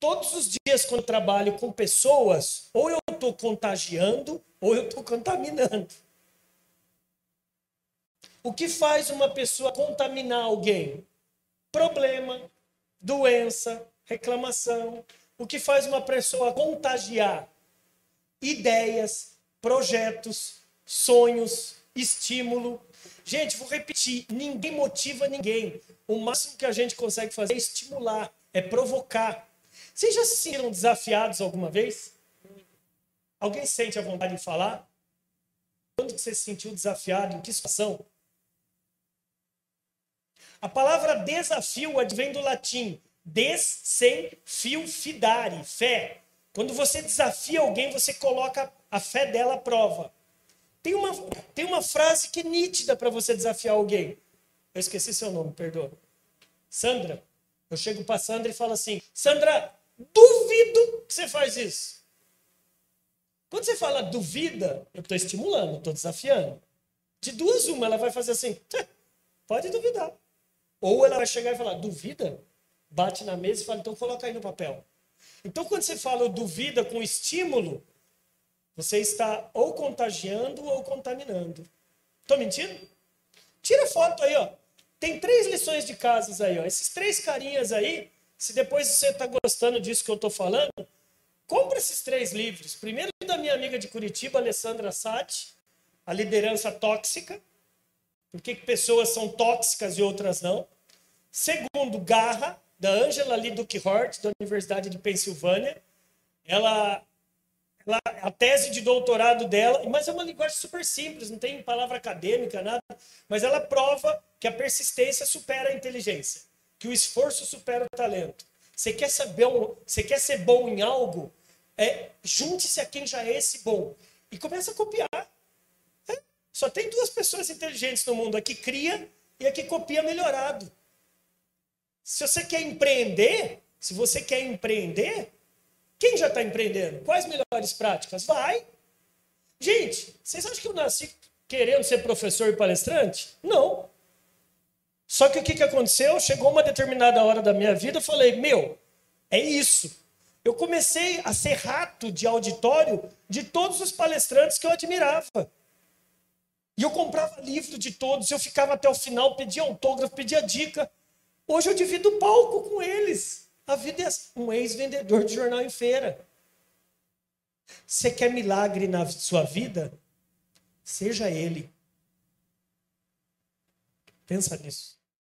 Todos os dias, quando trabalho com pessoas, ou eu estou contagiando, ou eu estou contaminando. O que faz uma pessoa contaminar alguém? Problema, doença, reclamação. O que faz uma pessoa contagiar? Ideias, projetos, sonhos, estímulo. Gente, vou repetir: ninguém motiva ninguém. O máximo que a gente consegue fazer é estimular, é provocar. Vocês já se sentiram desafiados alguma vez? Alguém sente a vontade de falar? Quando você se sentiu desafiado? Em que situação? A palavra desafio advém do latim des sem fio fidare, fé. Quando você desafia alguém, você coloca a fé dela à prova. Tem uma, tem uma frase que é nítida para você desafiar alguém. Eu esqueci seu nome, perdoa. Sandra. Eu chego para Sandra e falo assim: Sandra, duvido que você faz isso. Quando você fala duvida, eu estou estimulando, estou desafiando. De duas, uma, ela vai fazer assim: pode duvidar. Ou ela vai chegar e falar: duvida? Bate na mesa e fala: então coloca aí no papel. Então, quando você fala duvida com estímulo, você está ou contagiando ou contaminando. Estou mentindo? Tira foto aí, ó. Tem três lições de casas aí, ó. Esses três carinhas aí, se depois você está gostando disso que eu estou falando, compra esses três livros. Primeiro da minha amiga de Curitiba, Alessandra Sati, A Liderança Tóxica. Por que pessoas são tóxicas e outras não? Segundo, Garra, da Angela Lee Hort, da Universidade de Pensilvânia. Ela, ela, a tese de doutorado dela, mas é uma linguagem super simples, não tem palavra acadêmica, nada, mas ela prova que a persistência supera a inteligência, que o esforço supera o talento. Você quer saber, você quer ser bom em algo? É, junte-se a quem já é esse bom e comece a copiar. Só tem duas pessoas inteligentes no mundo, a que cria e a que copia melhorado. Se você quer empreender, se você quer empreender, quem já está empreendendo? Quais melhores práticas? Vai. Gente, vocês acham que eu nasci querendo ser professor e palestrante? Não. Só que o que, que aconteceu? Chegou uma determinada hora da minha vida, eu falei, meu, é isso. Eu comecei a ser rato de auditório de todos os palestrantes que eu admirava. E eu comprava livro de todos, eu ficava até o final, pedia autógrafo, pedia dica. Hoje eu divido palco com eles. A vida é assim. um ex-vendedor de jornal em feira. Você quer milagre na sua vida? Seja ele. Pensa nisso.